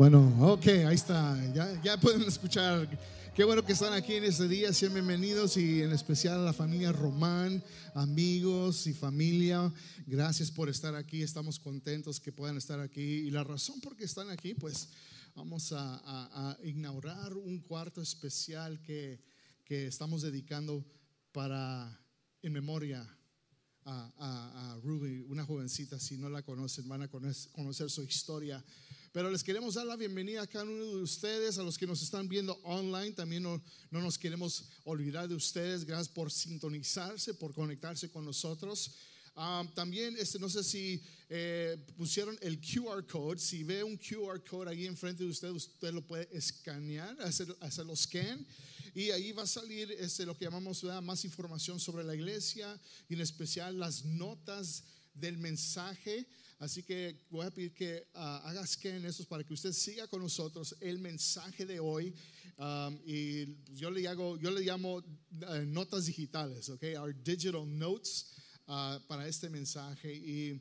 Bueno, ok, ahí está. Ya, ya pueden escuchar. Qué bueno que están aquí en este día. Sean bienvenidos y en especial a la familia Román, amigos y familia. Gracias por estar aquí. Estamos contentos que puedan estar aquí. Y la razón por qué están aquí, pues vamos a, a- inaugurar un cuarto especial que, que estamos dedicando para, en memoria a, Ruby, una jovencita. Si no la conocen, van a conocer su historia. Pero les queremos dar la bienvenida a cada uno de ustedes, a los que nos están viendo online. También no, no nos queremos olvidar de ustedes. Gracias por sintonizarse, por conectarse con nosotros. Ah, también, este, no sé si eh, pusieron el QR code. Si ve un QR code ahí enfrente de usted, usted lo puede escanear, hacer, hacerlo scan. Y ahí va a salir este, lo que llamamos ¿verdad? más información sobre la iglesia y en especial las notas del mensaje. Así que voy a pedir que ah, haga scan esos para que usted siga con nosotros el mensaje de hoy. Um, y yo le, hago, yo le llamo eh, notas digitales, ok, our digital notes ah, para este mensaje. Y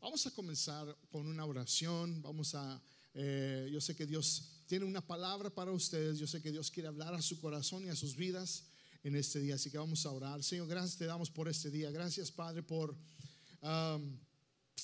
vamos a comenzar con una oración. Vamos a, eh, yo sé que Dios tiene una palabra para ustedes. Yo sé que Dios quiere hablar a su corazón y a sus vidas en este día. Así que vamos a orar. Señor, gracias te damos por este día. Gracias, Padre, por... um,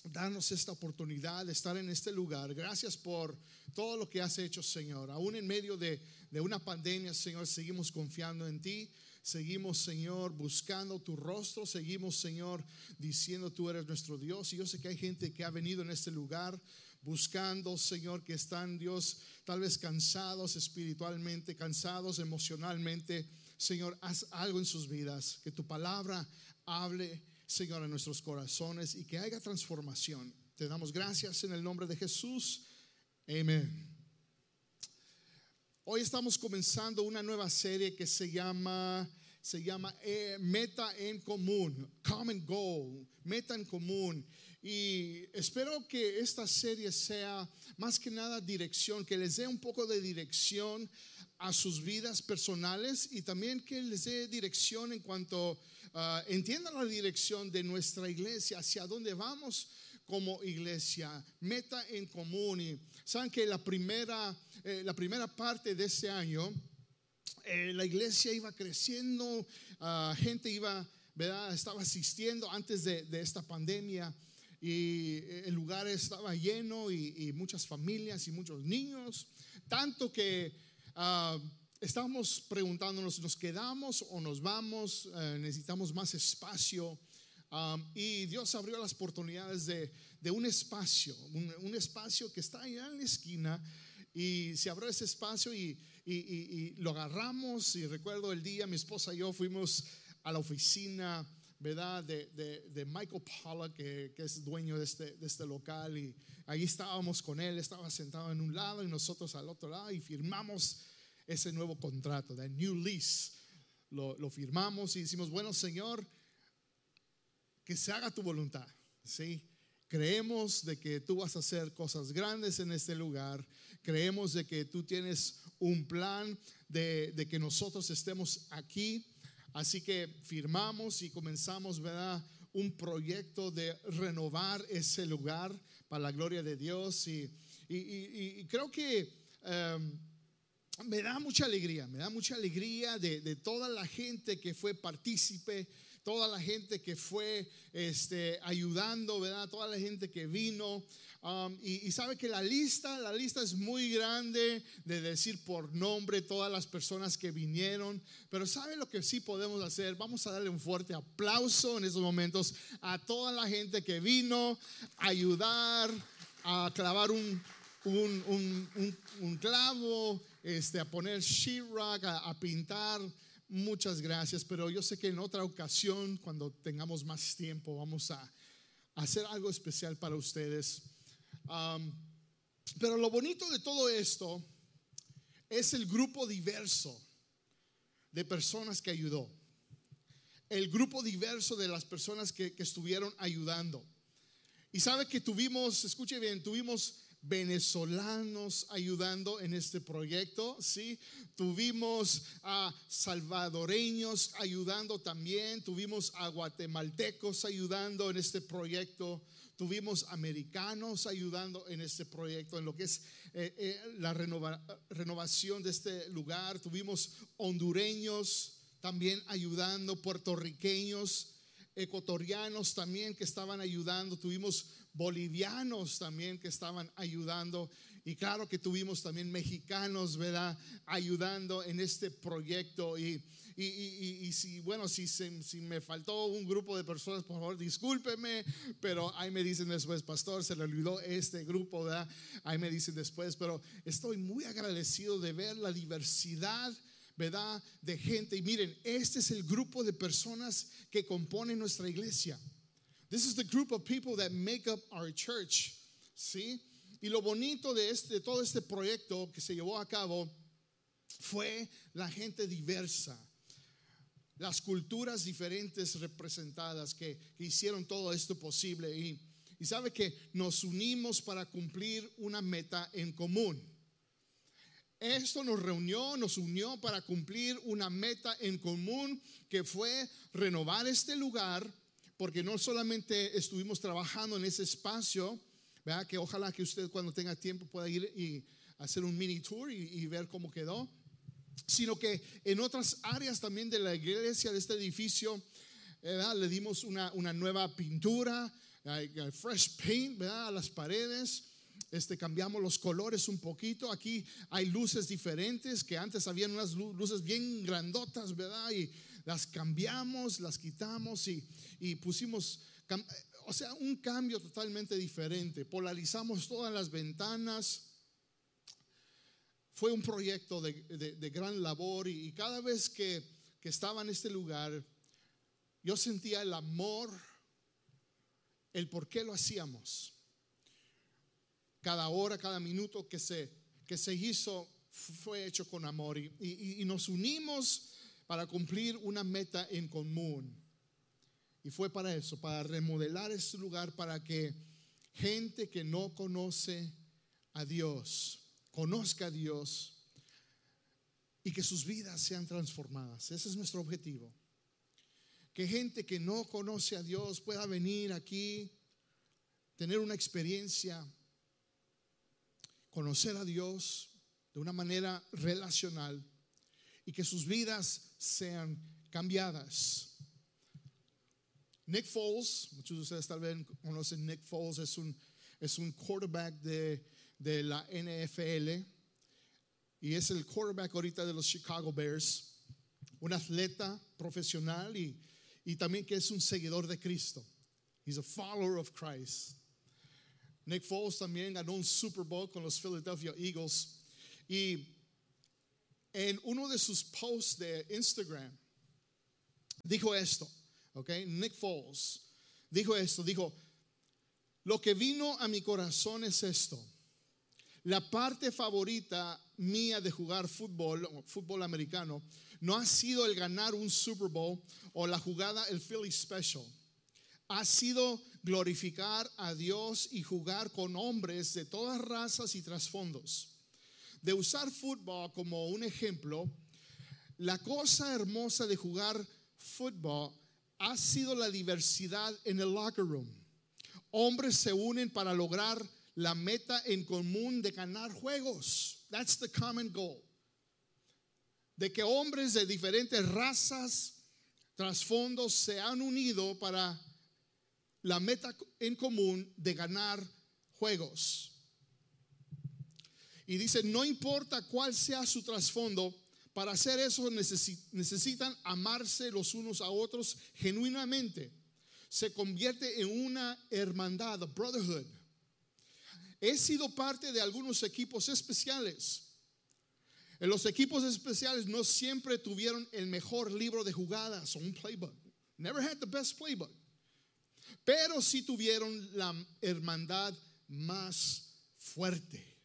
darnos esta oportunidad de estar en este lugar. Gracias por todo lo que has hecho, Señor. Aún en medio de, de una pandemia, Señor, seguimos confiando en ti. Seguimos, Señor, buscando tu rostro. Seguimos, Señor, diciendo tú eres nuestro Dios. Y yo sé que hay gente que ha venido en este lugar buscando, Señor, que están, Dios, tal vez cansados espiritualmente, cansados emocionalmente. Señor, haz algo en sus vidas. Que tu palabra hable Señor, en nuestros corazones y que haya transformación. Te damos gracias en el nombre de Jesús. Amén. Hoy estamos comenzando una nueva serie que se llama se llama eh, Meta en Común, Common Goal, Meta en Común. Y espero que esta serie sea más que nada dirección, que les dé un poco de dirección a sus vidas personales y también que les dé dirección en cuanto uh, entiendan la dirección de nuestra iglesia, hacia dónde vamos como iglesia, meta en común. Y saben que la primera, eh, la primera parte de ese año, eh, la iglesia iba creciendo, uh, gente iba, ¿verdad? Estaba asistiendo antes de, esta pandemia y el lugar estaba lleno y, muchas familias y muchos niños, tanto que uh, estábamos preguntándonos, ¿nos quedamos o nos vamos? Uh, necesitamos más espacio. Um, y Dios abrió las oportunidades de, de un espacio, un, un, espacio que está allá en la esquina. Y se abrió ese espacio y, y, y, y, lo agarramos. Y recuerdo el día, mi esposa y yo fuimos a la oficina, ¿verdad? De, de, de Michael Pollock, que, que, es dueño de este, de este local. Y ahí estábamos con él, estaba sentado en un lado y nosotros al otro lado. Y firmamos ese nuevo contrato, de New Lease. Lo, lo firmamos y decimos, bueno, Señor, que se haga tu voluntad, ¿sí? Creemos de que tú vas a hacer cosas grandes en este lugar. Creemos de que tú tienes un plan de, de, que nosotros estemos aquí. Así que firmamos y comenzamos, ¿verdad? Un proyecto de renovar ese lugar para la gloria de Dios. Y, y, y, y creo que um, me da mucha alegría, me da mucha alegría de, de toda la gente que fue partícipe toda la gente que fue este, ayudando, ¿verdad? Toda la gente que vino. Um, y, y, sabe que la lista, la lista es muy grande de decir por nombre todas las personas que vinieron. Pero ¿sabe lo que sí podemos hacer? Vamos a darle un fuerte aplauso en estos momentos a toda la gente que vino a ayudar, a clavar un, un, un, un clavo, este, a poner sheetrock, a, pintar. Muchas gracias, pero yo sé que en otra ocasión, cuando tengamos más tiempo, vamos a hacer algo especial para ustedes. Pero lo bonito de todo esto es el grupo diverso de personas que ayudó. El grupo diverso de las personas que, que estuvieron ayudando. Y sabe que tuvimos, escuche bien, tuvimos venezolanos ayudando en este proyecto, ¿sí? Tuvimos a salvadoreños ayudando también, tuvimos a guatemaltecos ayudando en este proyecto, tuvimos americanos ayudando en este proyecto, en lo que es eh, eh, la renovación de este lugar, tuvimos hondureños también ayudando, puertorriqueños, ecuatorianos también que estaban ayudando, tuvimos bolivianos también que estaban ayudando y claro que tuvimos también mexicanos, ¿verdad? Ayudando en este proyecto y, y, si, bueno, si, si, me faltó un grupo de personas, por favor, discúlpeme, pero ahí me dicen después, pastor, se le olvidó este grupo, ¿verdad? Ahí me dicen después, pero estoy muy agradecido de ver la diversidad ¿verdad? De gente. Y miren, este es el grupo de personas que componen nuestra iglesia. This is the group of people that make up our church. ¿Sí? Y lo bonito de, este, de todo este proyecto que se llevó a cabo fue la gente diversa, las culturas diferentes representadas que, hicieron todo esto posible. Y, y sabe que nos unimos para cumplir una meta en común. Esto nos reunió, nos unió para cumplir una meta en común que fue renovar este lugar, porque no solamente estuvimos trabajando en ese espacio, ¿verdad? que ojalá que usted cuando tenga tiempo pueda ir y hacer un mini tour y, ver cómo quedó, sino que en otras áreas también de la iglesia, de este edificio, ¿verdad? le dimos una, una nueva pintura, fresh paint ¿verdad? a las paredes este, cambiamos los colores un poquito. Aquí hay luces diferentes que antes habían unas luces bien grandotas, ¿verdad? Y las cambiamos, las quitamos y, y pusimos, o sea, un cambio totalmente diferente. Polarizamos todas las ventanas. Fue un proyecto de, de, gran labor y, y cada vez que, que estaba en este lugar, yo sentía el amor, el por qué lo hacíamos cada hora, cada minuto que se, que se hizo fue hecho con amor y, nos unimos para cumplir una meta en común. Y fue para eso, para remodelar este lugar, para que gente que no conoce a Dios, conozca a Dios y que sus vidas sean transformadas. Ese es nuestro objetivo. Que gente que no conoce a Dios pueda venir aquí, tener una experiencia conocer a Dios de una manera relacional y que sus vidas sean cambiadas. Nick Foles, muchos de ustedes tal vez conocen Nick Foles, es un, es un quarterback de, de la NFL y es el quarterback ahorita de los Chicago Bears, un atleta profesional y, y también que es un seguidor de Cristo. He's a follower of Christ. Nick Foles también ganó un Super Bowl con los Philadelphia Eagles. Y en uno de sus posts de Instagram dijo esto, ¿ok? Nick Foles dijo esto, dijo, lo que vino a mi corazón es esto. La parte favorita mía de jugar fútbol, fútbol americano, no ha sido el ganar un Super Bowl o la jugada, el Philly Special. Ha sido glorificar a Dios y jugar con hombres de todas razas y trasfondos. De usar fútbol como un ejemplo, la cosa hermosa de jugar fútbol ha sido la diversidad en el locker room. Hombres se unen para lograr la meta en común de ganar juegos. That's the common goal. De que hombres de diferentes razas, trasfondos se han unido para la meta en común de ganar juegos. Y dice, no importa cuál sea su trasfondo, para hacer eso necesitan amarse los unos a otros genuinamente. Se convierte en una hermandad, brotherhood. He sido parte de algunos equipos especiales. En los equipos especiales no siempre tuvieron el mejor libro de jugadas o un playbook. Never had the best playbook pero sí tuvieron la hermandad más fuerte.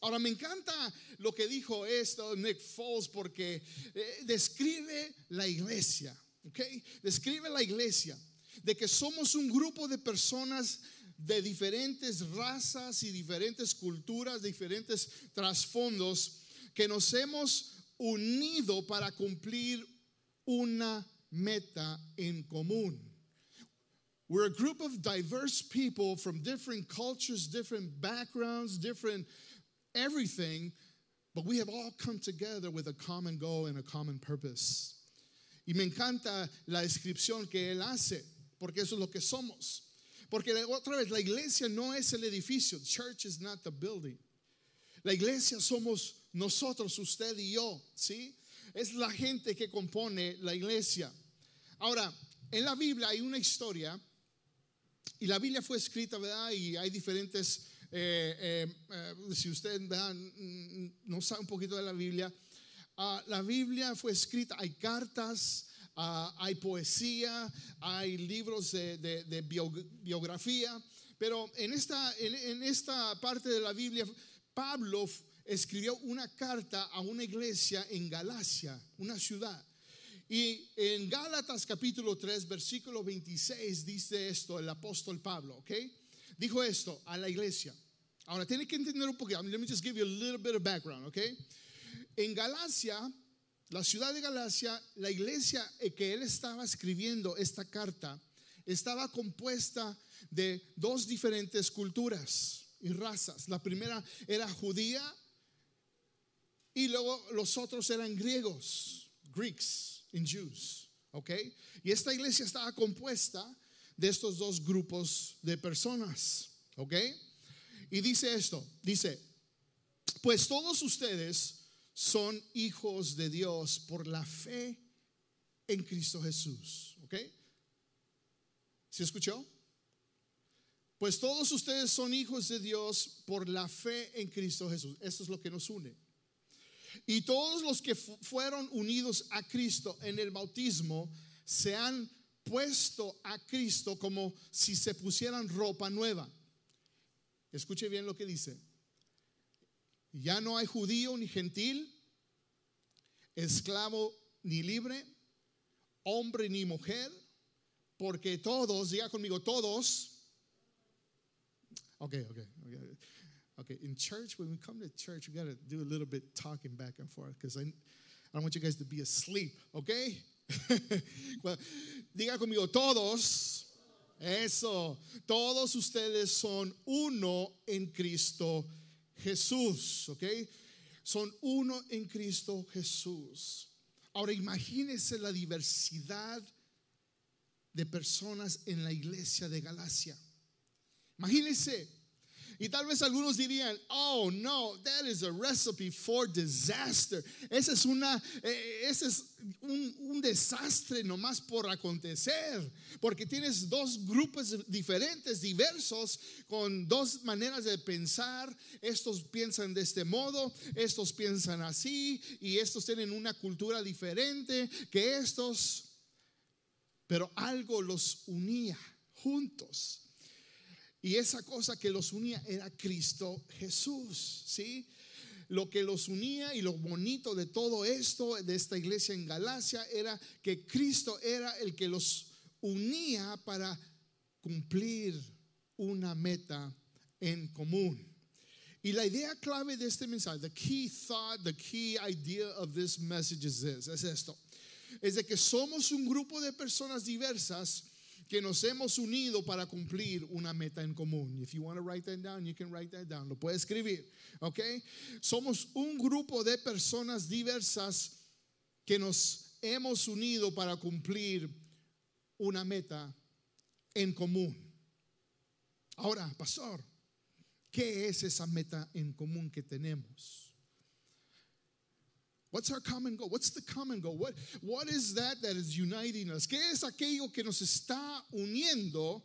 Ahora me encanta lo que dijo esto Nick Foles porque eh, describe la iglesia, ¿ok? Describe la iglesia de que somos un grupo de personas de diferentes razas y diferentes culturas, diferentes trasfondos que nos hemos unido para cumplir una meta en común We're a group of diverse people from different cultures, different backgrounds, different everything, but we have all come together with a common goal and a common purpose. Y me encanta la descripción que él hace, porque eso es lo que somos. Porque otra vez, la iglesia no es el edificio. Church is not the building. La iglesia somos nosotros, usted y yo, ¿sí? Es la gente que compone la iglesia. Ahora, en la Biblia hay una historia, y la Biblia fue escrita, ¿verdad? Y hay diferentes, eh, eh, si usted no sabe un poquito de la Biblia, uh, la Biblia fue escrita, hay cartas, uh, hay poesía, hay libros de biografía, pero en esta, en, en esta parte de la Biblia, Pablo escribió una carta a una iglesia en Galacia, una ciudad. Y en Gálatas capítulo 3, versículo 26 dice esto el apóstol Pablo, ¿ok? Dijo esto a la iglesia. Ahora tiene que entender un poquito. Let me just give you a little bit of background, ¿ok? En Galacia, la ciudad de Galacia, la iglesia que él estaba escribiendo esta carta estaba compuesta de dos diferentes culturas y razas. La primera era judía y luego los otros eran griegos, Greeks and Jews, ¿ok? Y esta iglesia estaba compuesta de estos dos grupos de personas, ¿ok? Y dice esto, dice, pues todos ustedes son hijos de Dios por la fe en Cristo Jesús, ¿ok? ¿Se escuchó? Pues todos ustedes son hijos de Dios por la fe en Cristo Jesús. Esto es lo que nos une. Y todos los que fueron unidos a Cristo en el bautismo se han puesto a Cristo como si se pusieran ropa nueva. Escuche bien lo que dice. Ya no hay judío ni gentil, esclavo ni libre, hombre ni mujer, porque todos, diga conmigo, todos Okay, okay, okay. Okay, in church, when we come to church, we got to do a little bit talking back and forth because I, I don't want you guys to be asleep, okay? diga conmigo, todos, eso, todos ustedes son uno en Cristo Jesús, okay? Son uno en Cristo Jesús. Ahora imagínense la diversidad de personas en la iglesia de Galacia. Imagínense. Y tal vez algunos dirían, oh no, that is a recipe for disaster. Ese es, una, eh, ese es un, un, desastre nomás por acontecer. Porque tienes dos grupos diferentes, diversos, con dos maneras de pensar. Estos piensan de este modo, estos piensan así, y estos tienen una cultura diferente que estos. Pero algo los unía juntos. Y esa cosa que los unía era Cristo Jesús, ¿sí? Lo que los unía y lo bonito de todo esto, de esta iglesia en Galacia, era que Cristo era el que los unía para cumplir una meta en común. Y la idea clave de este mensaje, the key thought, the key idea of this message is this, es esto. Es de que somos un grupo de personas diversas que nos hemos unido para cumplir una meta en común. If you want to write that down, you can write that down. Lo puede escribir, ¿ok? Somos un grupo de personas diversas que nos hemos unido para cumplir una meta en común. Ahora, pastor, ¿qué es esa meta en común que tenemos? What's our common goal? What's the common goal? What, what is that that is uniting us? ¿Qué es aquello que nos está uniendo?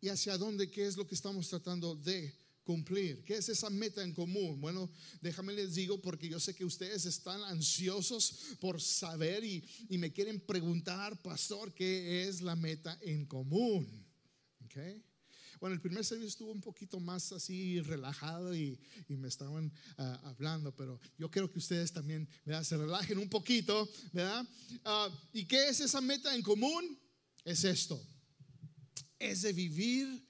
¿Y hacia dónde? ¿Qué es lo que estamos tratando de cumplir? ¿Qué es esa meta en común? Bueno, déjame les digo porque yo sé que ustedes están ansiosos por saber y, y me quieren preguntar, pastor, ¿qué es la meta en común? Okay. Bueno, el primer servicio estuvo un poquito más así relajado y, me estaban ah, hablando, pero yo quiero que ustedes también se relajen un poquito, ¿verdad? Ah, ¿Y qué es esa meta en común? Es esto, es de vivir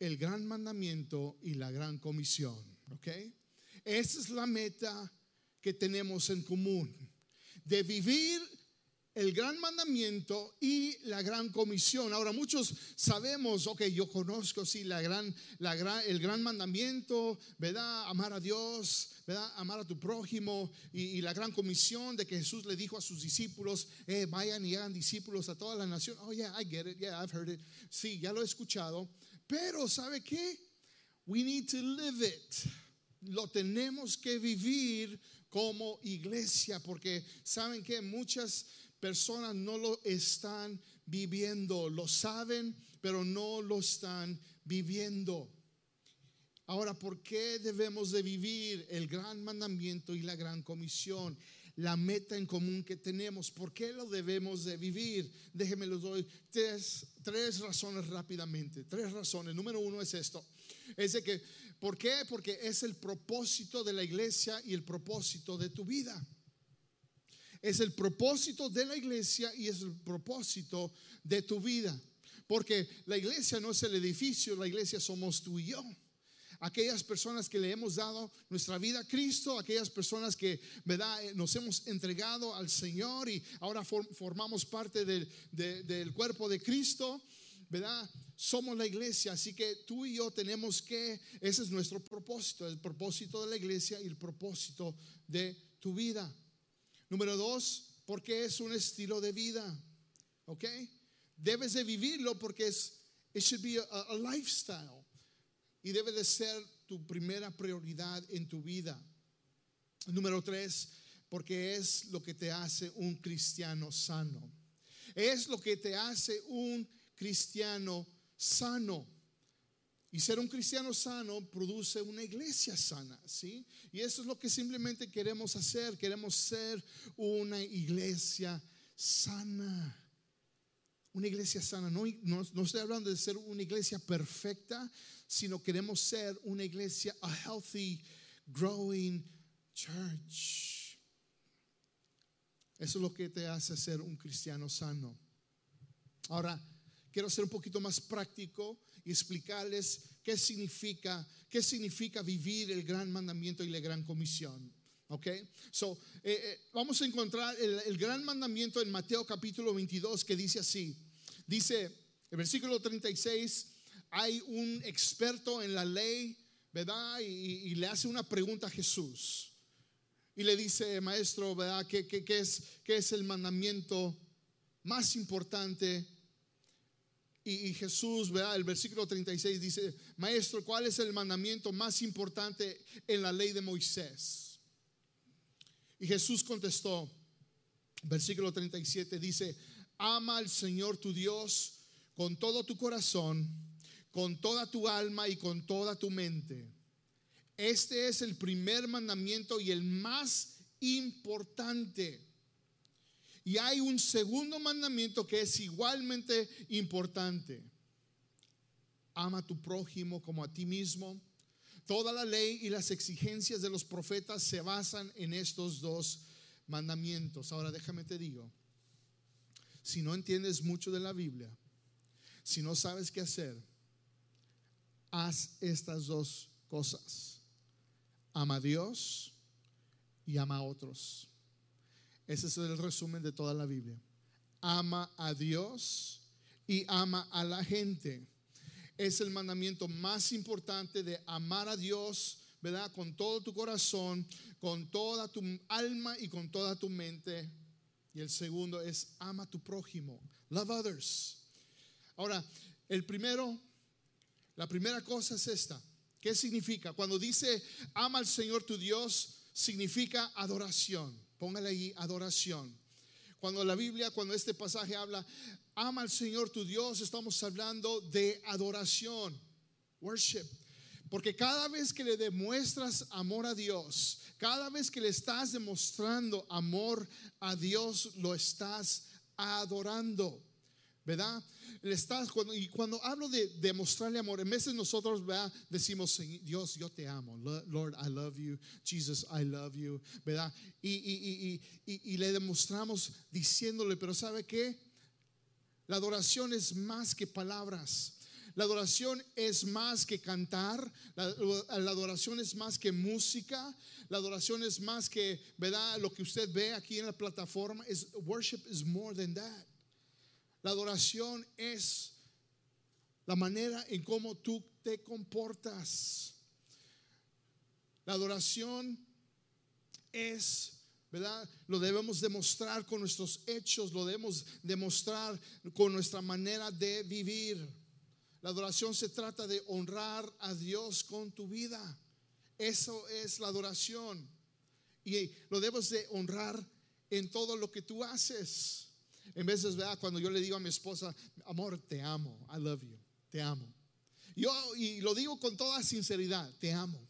el gran mandamiento y la gran comisión, ¿ok? Esa es la meta que tenemos en común, de vivir el gran mandamiento y la gran comisión. Ahora muchos sabemos, ok, yo conozco sí la gran, la gran, el gran mandamiento, ¿verdad? Amar a Dios, ¿verdad? Amar a tu prójimo y, la gran comisión de que Jesús le dijo a sus discípulos, eh, vayan y hagan discípulos a toda la nación. Oh yeah, I get it, yeah, I've heard it. Sí, ya lo he escuchado. Pero ¿sabe qué? We need to live it. Lo tenemos que vivir como iglesia porque saben que muchas personas no lo están viviendo, lo saben, pero no lo están viviendo. Ahora, ¿por qué debemos de vivir el gran mandamiento y la gran comisión? La meta en común que tenemos. ¿Por qué lo debemos de vivir? Déjenme los doy tres, tres razones rápidamente. Tres razones. Número uno es esto. Es de que, ¿por qué? Porque es el propósito de la iglesia y el propósito de tu vida. Es el propósito de la iglesia y es el propósito de tu vida. Porque la iglesia no es el edificio, la iglesia somos tú y yo. Aquellas personas que le hemos dado nuestra vida a Cristo, aquellas personas que. Eh, nos hemos entregado al Señor y ahora formamos parte del, del cuerpo de Cristo, ¿verdad? Somos la iglesia, así que tú y yo tenemos que, ese es nuestro propósito, el propósito de la iglesia y el propósito de tu vida. Número dos, porque es un estilo de vida. ¿Ok? Debes de vivirlo porque es, it should be a, lifestyle. Y debe de ser tu primera prioridad en tu vida. Número tres, porque es lo que te hace un cristiano sano. Es lo que te hace un cristiano sano. Y ser un cristiano sano produce una iglesia sana, ¿sí? Y eso es lo que simplemente queremos hacer, queremos ser una iglesia sana. Una iglesia sana, no, no, estoy hablando de ser una iglesia perfecta, sino queremos ser una iglesia, a healthy, growing church. Eso es lo que te hace ser un cristiano sano. Ahora, quiero ser un poquito más práctico y explicarles qué significa, qué significa vivir el gran mandamiento y la gran comisión. Ok, so eh, eh, vamos a encontrar el, gran mandamiento en Mateo capítulo 22 que dice así: dice el versículo 36, hay un experto en la ley, ¿verdad? Y, y le hace una pregunta a Jesús. Y le dice, maestro, ¿verdad? ¿Qué, qué, qué es, ¿Qué es el mandamiento más importante y, Jesús, ¿verdad? El versículo 36 dice, maestro, ¿cuál es el mandamiento más importante en la ley de Moisés? Y Jesús contestó, versículo 37 dice, ama al Señor tu Dios con todo tu corazón, con toda tu alma y con toda tu mente. Este es el primer mandamiento y el más importante. Y hay un segundo mandamiento que es igualmente importante. Ama a tu prójimo como a ti mismo. Toda la ley y las exigencias de los profetas se basan en estos dos mandamientos. Ahora déjame te digo, si no entiendes mucho de la Biblia, si no sabes qué hacer, haz estas dos cosas. Ama a Dios y ama a otros. Ese es el resumen de toda la Biblia. Ama a Dios y ama a la gente. Es el mandamiento más importante de amar a Dios, ¿verdad? Con todo tu corazón, con toda tu alma y con toda tu mente. Y el segundo es ama a tu prójimo. Love others. Ahora, el primero, la primera cosa es esta. ¿Qué significa? Cuando dice ama al Señor tu Dios, significa adoración. Póngale ahí adoración. Cuando la Biblia, cuando este pasaje habla, ama al Señor tu Dios, estamos hablando de adoración, worship. Porque cada vez que le demuestras amor a Dios, cada vez que le estás demostrando amor a Dios, lo estás adorando. ¿Verdad? Estás, cuando, y cuando hablo de demostrarle amor, en veces nosotros ¿verdad? decimos, Dios, yo te amo, Lord, I love you, Jesus, I love you, ¿verdad? Y, y, y, y le demostramos diciéndole, pero ¿sabe qué? La adoración es más que palabras. La adoración es más que cantar, la, la, adoración es más que música, la adoración es más que, ¿verdad? Lo que usted ve aquí en la plataforma es worship is more than that. La adoración es la manera en cómo tú te comportas. La adoración es ¿verdad? Lo debemos demostrar con nuestros hechos, lo debemos demostrar con nuestra manera de vivir. La adoración se trata de honrar a Dios con tu vida. Eso es la adoración. Y lo debes de honrar en todo lo que tú haces. En veces, ¿verdad? Cuando yo le digo a mi esposa, amor, te amo, I love you, te amo. Yo, y lo digo con toda sinceridad, te amo.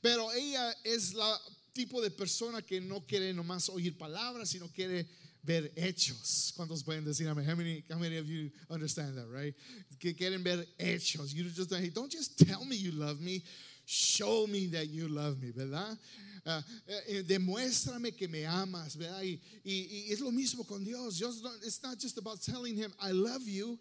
Pero ella es la tipo de persona que no quiere nomás oír palabras, sino quiere ver hechos. ¿Cuántos pueden decir amén? How many, how many of you understand that, right? Que quieren ver hechos. You just don't just tell me you love me, show me that you love me, ¿verdad? Uh, uh, demuéstrame que me amas, ¿verdad? Y, es lo mismo con Dios. Dios it's not just about telling him I love you.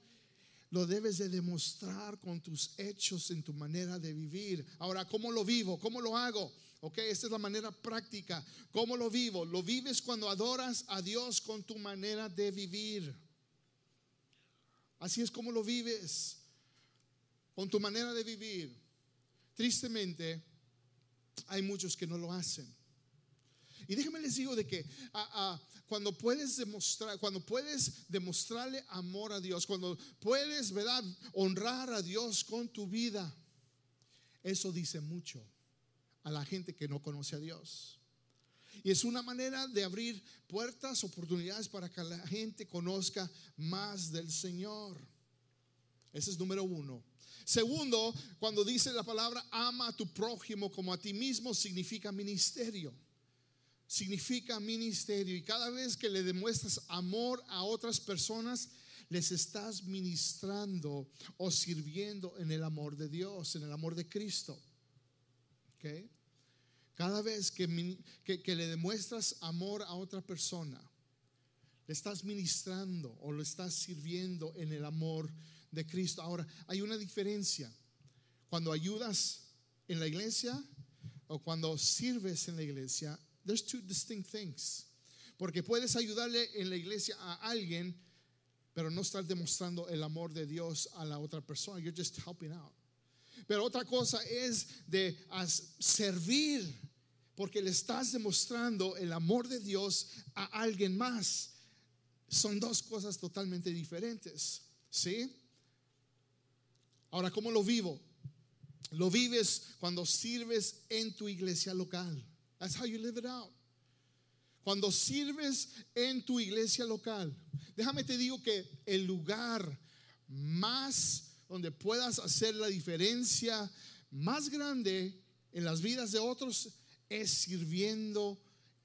Lo debes de demostrar con tus hechos en tu manera de vivir. Ahora, ¿cómo lo vivo? ¿Cómo lo hago? Ok, esta es la manera práctica. ¿Cómo lo vivo? Lo vives cuando adoras a Dios con tu manera de vivir. Así es como lo vives, con tu manera de vivir. Tristemente, hay muchos que no lo hacen. Y déjenme les digo de que cuando puedes demostrar, cuando puedes demostrarle amor a Dios, cuando puedes, ¿verdad?, honrar a Dios con tu vida, eso dice mucho a la gente que no conoce a Dios. Y es una manera de abrir puertas, oportunidades para que la gente conozca más del Señor. Ese es número uno. Segundo, cuando dice la palabra ama a tu prójimo como a ti mismo, significa ministerio. Significa ministerio. Y cada vez que le demuestras amor a otras personas, les estás ministrando o sirviendo en el amor de Dios, en el amor de Cristo. ¿Okay? Cada vez que, le demuestras amor a otra persona, le estás ministrando o lo estás sirviendo en el amor de Cristo. Ahora, hay una diferencia. Cuando ayudas en la iglesia o cuando sirves en la iglesia, there's two distinct things. Porque puedes ayudarle en la iglesia a alguien, pero no estar demostrando el amor de Dios a la otra persona. You're just helping out. Pero otra cosa es de servir, porque le estás demostrando el amor de Dios a alguien más. Son dos cosas totalmente diferentes. ¿Sí? Ahora, ¿cómo lo vivo? Lo vives cuando sirves en tu iglesia local. That's how you live it out. Cuando sirves en tu iglesia local. Déjame te digo que el lugar más donde puedas hacer la diferencia más grande en las vidas de otros es sirviendo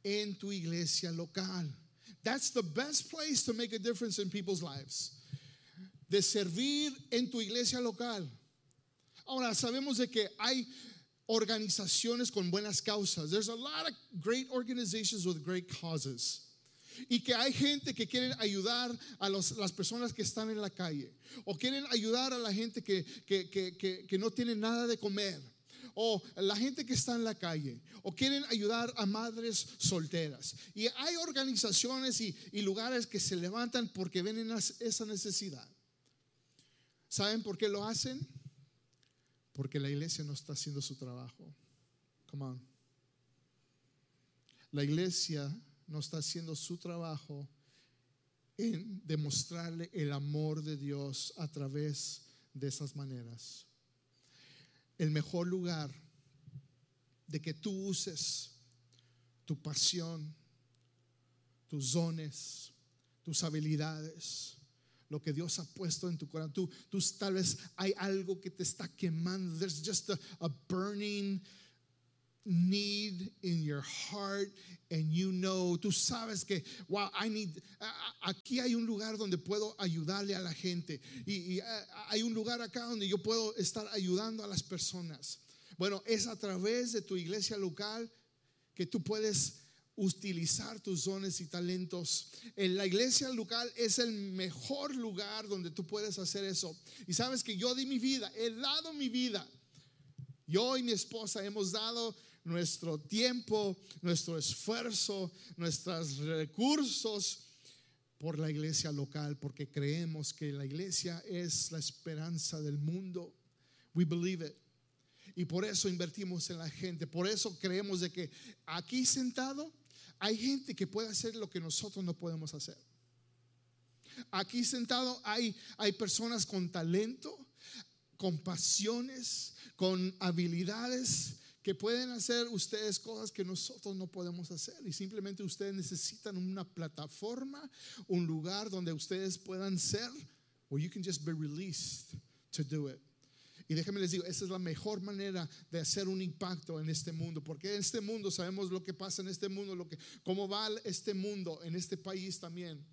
en tu iglesia local. That's the best place to make a difference in people's lives. De servir en tu iglesia local. Ahora sabemos de que hay organizaciones con buenas causas. There's a lot of great organizations with great causes. Y que hay gente que quieren ayudar a las personas que están en la calle. O quieren ayudar a la gente que, que, no tiene nada de comer. O la gente que está en la calle. O quieren ayudar a madres solteras. Y hay organizaciones y lugares que se levantan porque ven esa necesidad. ¿Saben por qué lo hacen? Porque la iglesia no está haciendo su trabajo. Come on. La iglesia no está haciendo su trabajo en demostrarle el amor de Dios a través de esas maneras. El mejor lugar de que tú uses tu pasión, tus dones, tus habilidades, lo que Dios ha puesto en tu corazón. Tú, tú tal vez hay algo que te está quemando. There's just a, burning need in your heart and you know, tú sabes que, wow, I need, aquí hay un lugar donde puedo ayudarle a la gente y, y hay un lugar acá donde yo puedo estar ayudando a las personas. Bueno, es a través de tu iglesia local que tú puedes utilizar tus dones y talentos. En la iglesia local es el mejor lugar donde tú puedes hacer eso. Y sabes que yo di mi vida, he dado mi vida. Yo y mi esposa hemos dado nuestro tiempo, nuestro esfuerzo, nuestros recursos por la iglesia local, porque creemos que la iglesia es la esperanza del mundo. We believe it. Y por eso invertimos en la gente. Por eso creemos de que aquí sentado hay gente que puede hacer lo que nosotros no podemos hacer. Aquí sentado hay, hay personas con talento, con pasiones, con habilidades que pueden hacer ustedes cosas que nosotros no podemos hacer. Y simplemente ustedes necesitan una plataforma, un lugar donde ustedes puedan ser, where you can just be released to do it. Y déjenme les digo, esa es la mejor manera de hacer un impacto en este mundo, porque en este mundo sabemos lo que pasa en este mundo, lo que, cómo va este mundo en este país también.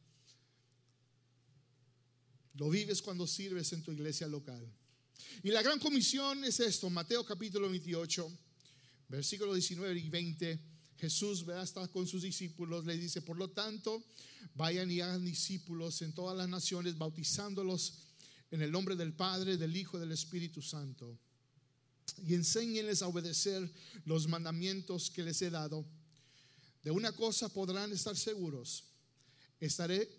Lo vives cuando sirves en tu iglesia local. Y la gran comisión es esto, Mateo capítulo 28, versículo 19 y 20. Jesús ve hasta con sus discípulos, le dice, por lo tanto, vayan y hagan discípulos en todas las naciones, bautizándolos en el nombre del Padre, del Hijo y del Espíritu Santo. Y enséñenles a obedecer los mandamientos que les he dado. De una cosa podrán estar seguros, estaré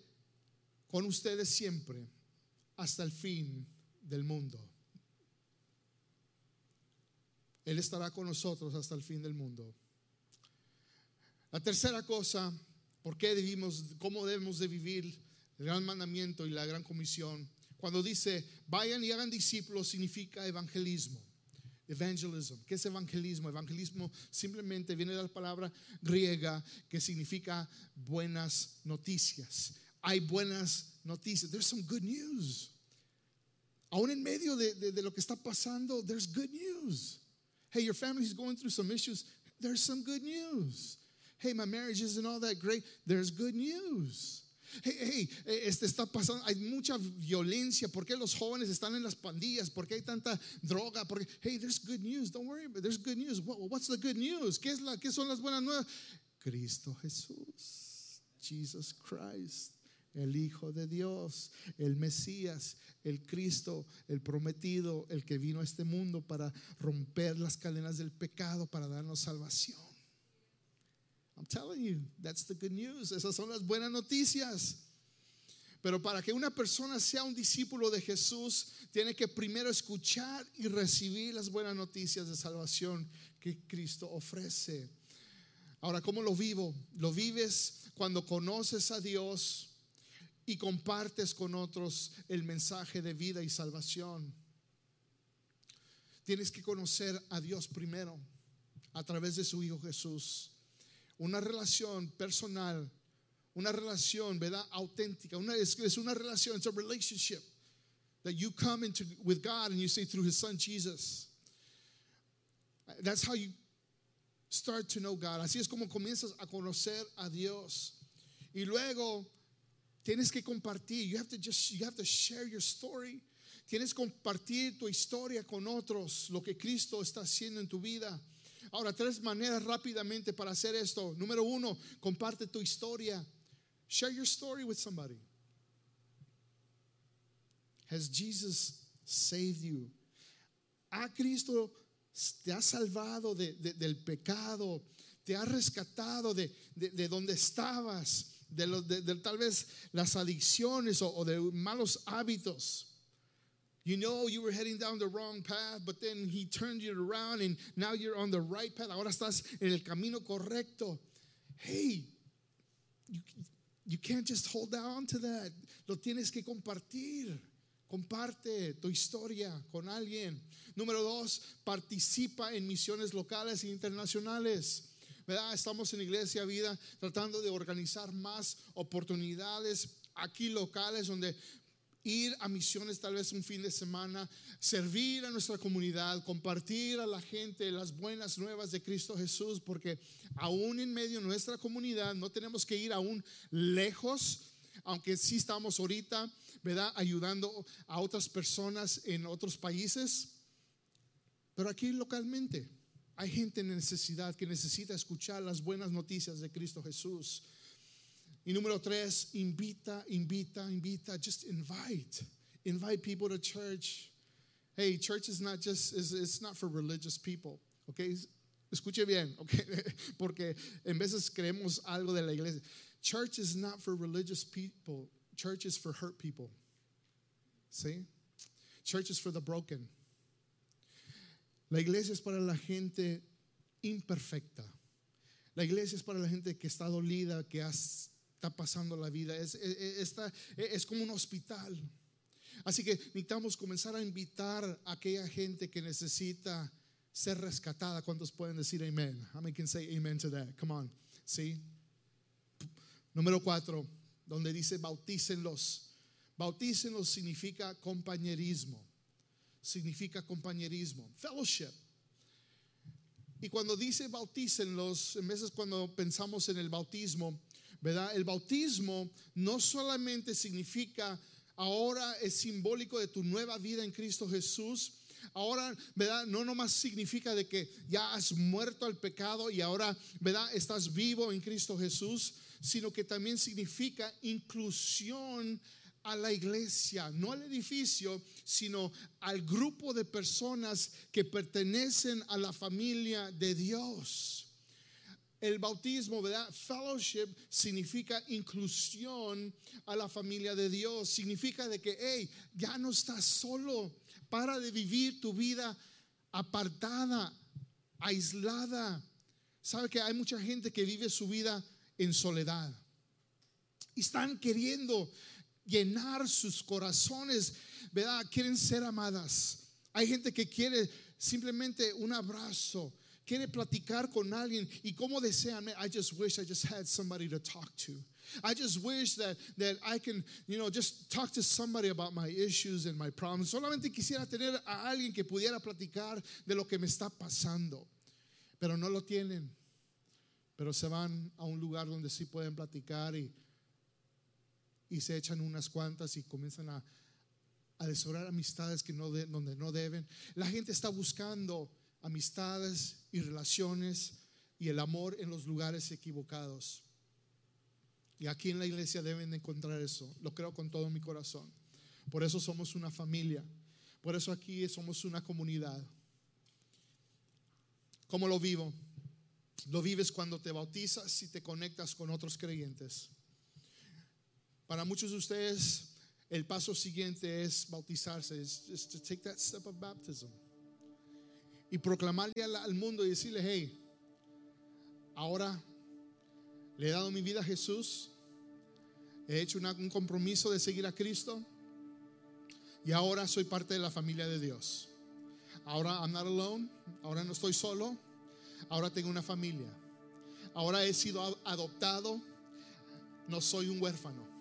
con ustedes siempre hasta el fin del mundo. Él estará con nosotros hasta el fin del mundo. La tercera cosa, ¿por qué debimos, cómo debemos de vivir el gran mandamiento y la gran comisión? Cuando dice, vayan y hagan discípulos, significa evangelismo. Evangelism. ¿Qué es evangelismo? Evangelismo simplemente viene de la palabra griega que significa buenas noticias. Hay buenas noticias. There's some good news. Aún en medio de, de, lo que está pasando, there's good news. Hey, your family is going through some issues. There's some good news. Hey, my marriage isn't all that great. There's good news. Hey, hey, este está pasando, hay mucha violencia. ¿Por qué los jóvenes están en las pandillas? ¿Por qué hay tanta droga? Porque, hey, there's good news. Don't worry, there's good news. what's the good news? ¿Qué, es la, ¿Qué son las buenas nuevas? Cristo Jesús, Jesus Christ, el Hijo de Dios, el Mesías, el Cristo, el prometido, el que vino a este mundo para romper las cadenas del pecado, para darnos salvación. I'm telling you, that's the good news. Esas son las buenas noticias. Pero para que una persona sea un discípulo de Jesús, tiene que primero escuchar y recibir las buenas noticias de salvación que Cristo ofrece. Ahora, ¿cómo lo vivo? Lo vives cuando conoces a Dios y compartes con otros el mensaje de vida y salvación. Tienes que conocer a Dios primero a través de su Hijo Jesús una relación personal, una relación, ¿verdad? Auténtica. Una, es, una relación, it's a relationship that you come into with God and you say through His Son Jesus. That's how you start to know God. Así es como comienzas a conocer a Dios. Y luego tienes que compartir. You have to just you have to share your story. Tienes que compartir tu historia con otros, lo que Cristo está haciendo en tu vida. Ahora, tres maneras rápidamente para hacer esto. Número uno, comparte tu historia. Share your story with somebody. Has Jesus saved you? ¿Ha Cristo te ha salvado de, de, del pecado? ¿Te ha rescatado de, de donde estabas? De, de, tal vez las adicciones o de malos hábitos. You know you were heading down the wrong path, but then he turned you around and now you're on the right path. Ahora estás en el camino correcto. Hey, you, can't just hold on to that. Lo tienes que compartir. Comparte tu historia con alguien. Número dos, participa en misiones locales e internacionales. ¿verdad? Estamos en Iglesia Vida tratando de organizar más oportunidades aquí locales donde ir a misiones tal vez un fin de semana, servir a nuestra comunidad, compartir a la gente las buenas nuevas de Cristo Jesús, porque aún en medio de nuestra comunidad no tenemos que ir aún lejos, aunque sí estamos ahorita, ¿verdad? Ayudando a otras personas en otros países, pero aquí localmente. Hay gente en necesidad que necesita escuchar las buenas noticias de Cristo Jesús. Y número tres, invita, invita, invita. Just invite. Invite people to church. Hey, church is not just, it's, it's not for religious people. Okay? Escuche bien, okay? Porque en veces creemos algo de la iglesia. Church is not for religious people. Church is for hurt people. See? Church is for the broken. La iglesia es para la gente imperfecta. La iglesia es para la gente que está dolida, que está pasando la vida. Es, es, es como un hospital. Así que necesitamos comenzar a invitar a aquella gente que necesita ser rescatada. ¿Cuántos pueden decir amén? How many can say amen to that? Come on. ¿Sí? Número cuatro, donde dice bautícenlos. Bautícenlos significa compañerismo significa compañerismo, fellowship. Y cuando dice bautícenlos, en veces cuando pensamos en el bautismo, ¿verdad? El bautismo no solamente significa ahora es simbólico de tu nueva vida en Cristo Jesús. Ahora, ¿verdad? No nomás significa de que ya has muerto al pecado y ahora, ¿verdad? Estás vivo en Cristo Jesús, sino que también significa inclusión a la iglesia, no al edificio, sino al grupo de personas que pertenecen a la familia de Dios. El bautismo, ¿verdad? Fellowship significa inclusión a la familia de Dios. Significa de que, hey, ya no estás solo. Para de vivir tu vida apartada, aislada. Sabe que hay mucha gente que vive su vida en soledad. Están queriendo llenar sus corazones, ¿verdad? Quieren ser amadas. Hay gente que quiere simplemente un abrazo, quiere platicar con alguien y como desean, I just wish I just had somebody to talk to. I just wish that, that I can, you know, just talk to somebody about my issues and my problems. Solamente quisiera tener a alguien que pudiera platicar de lo que me está pasando, pero no lo tienen. Pero se van a un lugar donde sí pueden platicar y y se echan unas cuantas y comienzan a, a amistades que no donde no deben. La gente está buscando amistades y relaciones y el amor en los lugares equivocados. Y aquí en la iglesia deben encontrar eso. Lo creo con todo mi corazón. Por eso somos una familia. Por eso aquí somos una comunidad. ¿Cómo lo vivo? Lo vives cuando te bautizas y te conectas con otros creyentes. Para muchos de ustedes, el paso siguiente es bautizarse, es to take that step of baptism. Y proclamarle al, mundo y decirle, hey, ahora le he dado mi vida a Jesús, he hecho un compromiso de seguir a Cristo y ahora soy parte de la familia de Dios. Ahora I'm not alone, ahora no estoy solo, ahora tengo una familia. Ahora he sido adoptado, no soy un huérfano.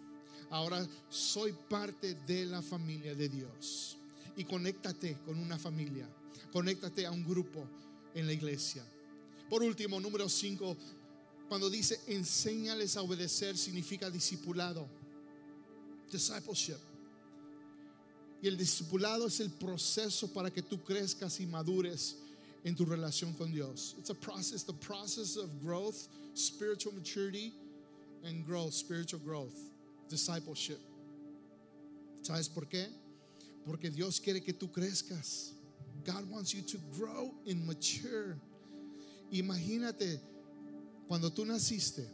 Ahora soy parte de la familia de Dios. Y conéctate con una familia. Conéctate a un grupo en la iglesia. Por último, número 5, cuando dice enséñales a obedecer, significa discipulado. Discipleship. Y el discipulado es el proceso para que tú crezcas y madures en tu relación con Dios. It's a process, the process of growth, spiritual maturity, and growth, spiritual growth discipleship. ¿Sabes por qué? Porque Dios quiere que tú crezcas. God wants you to grow and mature. Imagínate cuando tú naciste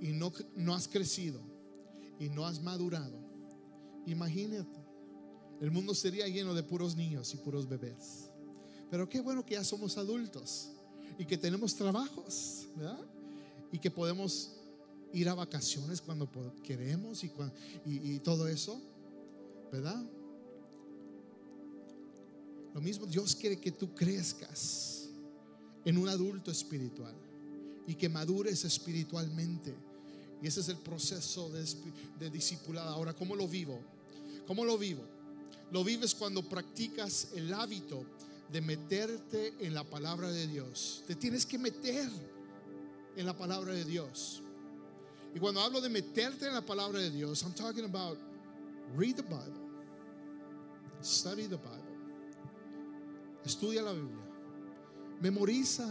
y no, no has crecido y no has madurado. Imagínate, el mundo sería lleno de puros niños y puros bebés. Pero qué bueno que ya somos adultos y que tenemos trabajos, ¿verdad? Y que podemos ir a vacaciones cuando queremos y, y, todo eso, ¿verdad? Lo mismo Dios quiere que tú crezcas en un adulto espiritual y que madures espiritualmente. Y ese es el proceso de, de discipulado. Ahora, ¿cómo lo vivo? ¿Cómo lo vivo? Lo vives cuando practicas el hábito de meterte en la palabra de Dios. Te tienes que meter en la palabra de Dios. Y cuando hablo de meterte en la palabra de Dios, I'm talking about read the Bible, study the Bible, estudia la Biblia, memoriza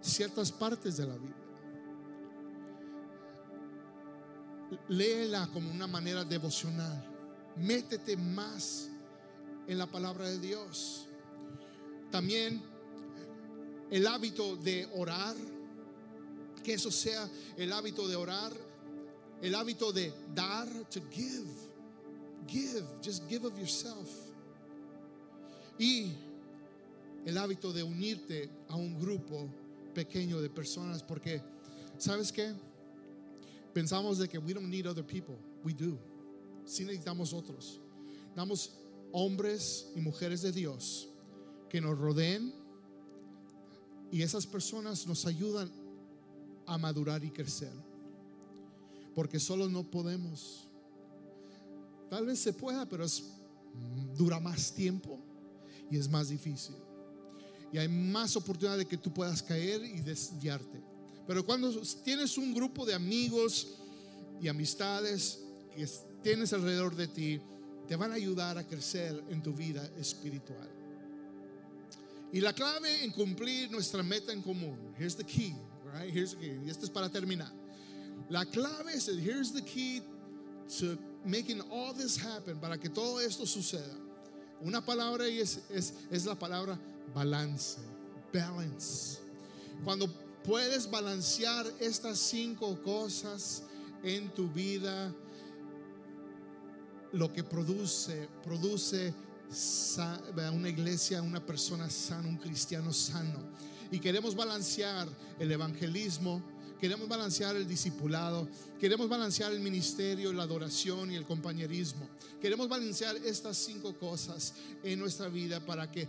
ciertas partes de la Biblia. Léela como una manera devocional. Métete más en la palabra de Dios. También el hábito de orar, que eso sea el hábito de orar, el hábito de dar, to give, give, just give of yourself. Y el hábito de unirte a un grupo pequeño de personas, porque, ¿sabes qué? Pensamos de que we don't need other people. We do. Sí necesitamos otros. Damos hombres y mujeres de Dios que nos rodeen y esas personas nos ayudan a madurar y crecer. Porque solo no podemos. Tal vez se pueda, pero es, dura más tiempo y es más difícil. Y hay más oportunidad de que tú puedas caer y desviarte. Pero cuando tienes un grupo de amigos y amistades que tienes alrededor de ti, te van a ayudar a crecer en tu vida espiritual. Y la clave en cumplir nuestra meta en común, here's the key, right? Here's the key. Y esto es para terminar. La clave es, here's the key to making all this happen, para que todo esto suceda. Una palabra y es, es, es la palabra balance, balance. Cuando puedes balancear estas cinco cosas en tu vida, lo que produce, produce una iglesia, una persona sana, un cristiano sano. Y queremos balancear el evangelismo, queremos balancear el discipulado, queremos balancear el ministerio, la adoración y el compañerismo. Queremos balancear estas cinco cosas en nuestra vida para que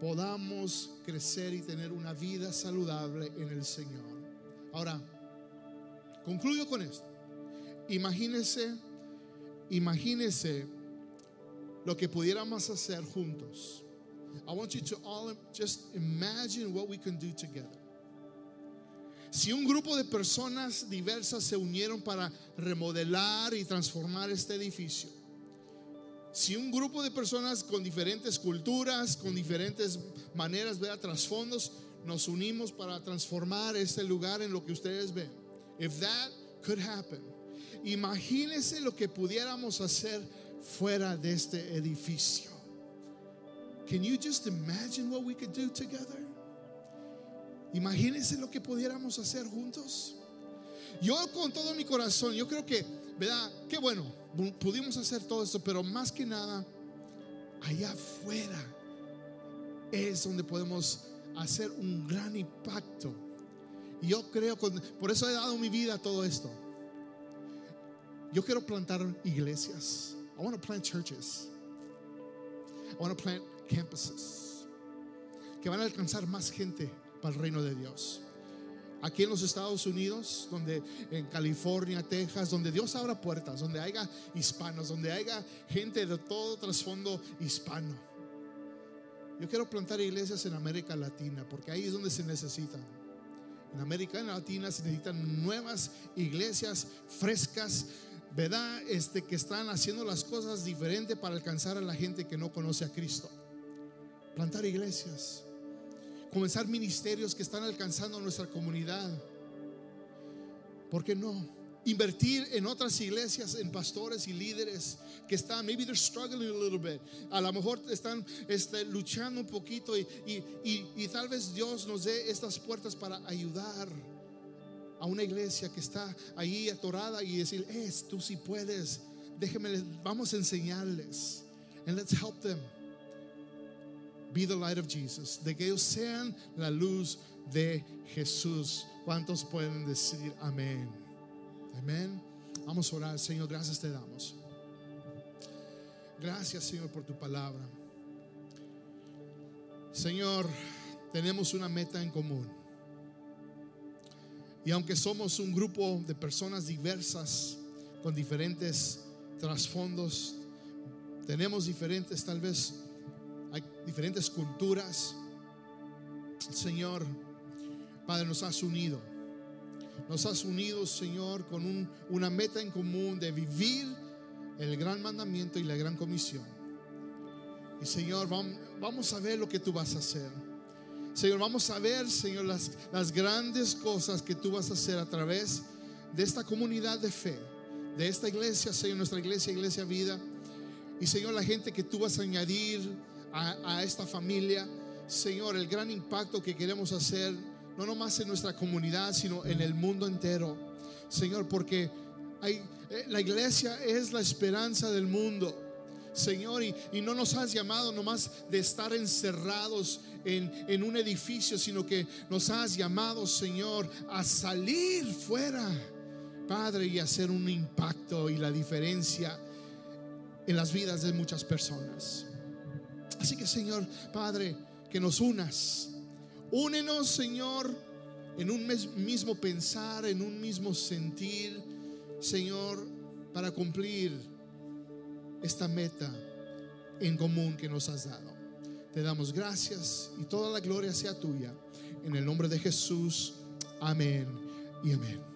podamos crecer y tener una vida saludable en el Señor. Ahora, concluyo con esto. Imagínese, imagínese lo que pudiéramos hacer juntos. I want you to all just imagine what we can do together. Si un grupo de personas diversas se unieron para remodelar y transformar este edificio, si un grupo de personas con diferentes culturas, con diferentes maneras, de trasfondos, nos unimos para transformar este lugar en lo que ustedes ven. If that could happen, imagínense lo que pudiéramos hacer fuera de este edificio. Can you just imagine what we could do together? Imagínense lo que pudiéramos hacer juntos. Yo con todo mi corazón, yo creo que, ¿verdad? Qué bueno, pudimos hacer todo esto, pero más que nada, allá afuera es donde podemos hacer un gran impacto. Y yo creo, por eso he dado mi vida a todo esto. Yo quiero plantar iglesias. I want to plant churches. I want to plant campuses que van a alcanzar más gente para el reino de Dios. Aquí en los Estados Unidos, donde en California, Texas, donde Dios abra puertas, donde haya hispanos, donde haya gente de todo trasfondo hispano. Yo quiero plantar iglesias en América Latina, porque ahí es donde se necesitan. En América Latina se necesitan nuevas iglesias frescas, ¿verdad? Este, que están haciendo las cosas diferentes para alcanzar a la gente que no conoce a Cristo. Plantar iglesias, comenzar ministerios que están alcanzando nuestra comunidad. ¿Por qué no? Invertir en otras iglesias, en pastores y líderes que están, maybe they're struggling a little bit. A lo mejor están este, luchando un poquito y tal vez Dios nos dé estas puertas para ayudar a una iglesia que está ahí atorada y decir, es, tú si puedes, déjeme, vamos a enseñarles. And let's help them be the light of Jesus. De que ellos sean la luz de Jesús. ¿Cuántos pueden decir amén? Amén. Vamos a orar, Señor, gracias te damos. Gracias, Señor, por tu palabra. Señor, tenemos una meta en común. Y aunque somos un grupo de personas diversas, con diferentes trasfondos, tenemos diferentes, tal vez, hay diferentes culturas. Señor, Padre, nos has unido. Nos has unido, Señor, con una meta en común de vivir el gran mandamiento y la gran comisión. Y Señor, vamos a ver lo que tú vas a hacer. Señor, vamos a ver, Señor, las, las grandes cosas que tú vas a hacer a través de esta comunidad de fe, de esta iglesia, Señor, nuestra iglesia, Iglesia Vida. Y Señor, la gente que tú vas a añadir a, esta familia, Señor, el gran impacto que queremos hacer, no nomás en nuestra comunidad, sino en el mundo entero. Señor, porque eh, la iglesia es la esperanza del mundo. Señor, y, y no nos has llamado nomás de estar encerrados en, en un edificio, sino que nos has llamado, Señor, a salir fuera, Padre, y hacer un impacto y la diferencia en las vidas de muchas personas. Así que, Señor, Padre, que nos unas. Únenos, Señor, en un mismo pensar, en un mismo sentir, Señor, para cumplir esta meta en común que nos has dado. Te damos gracias y toda la gloria sea tuya. En el nombre de Jesús, amén y amén.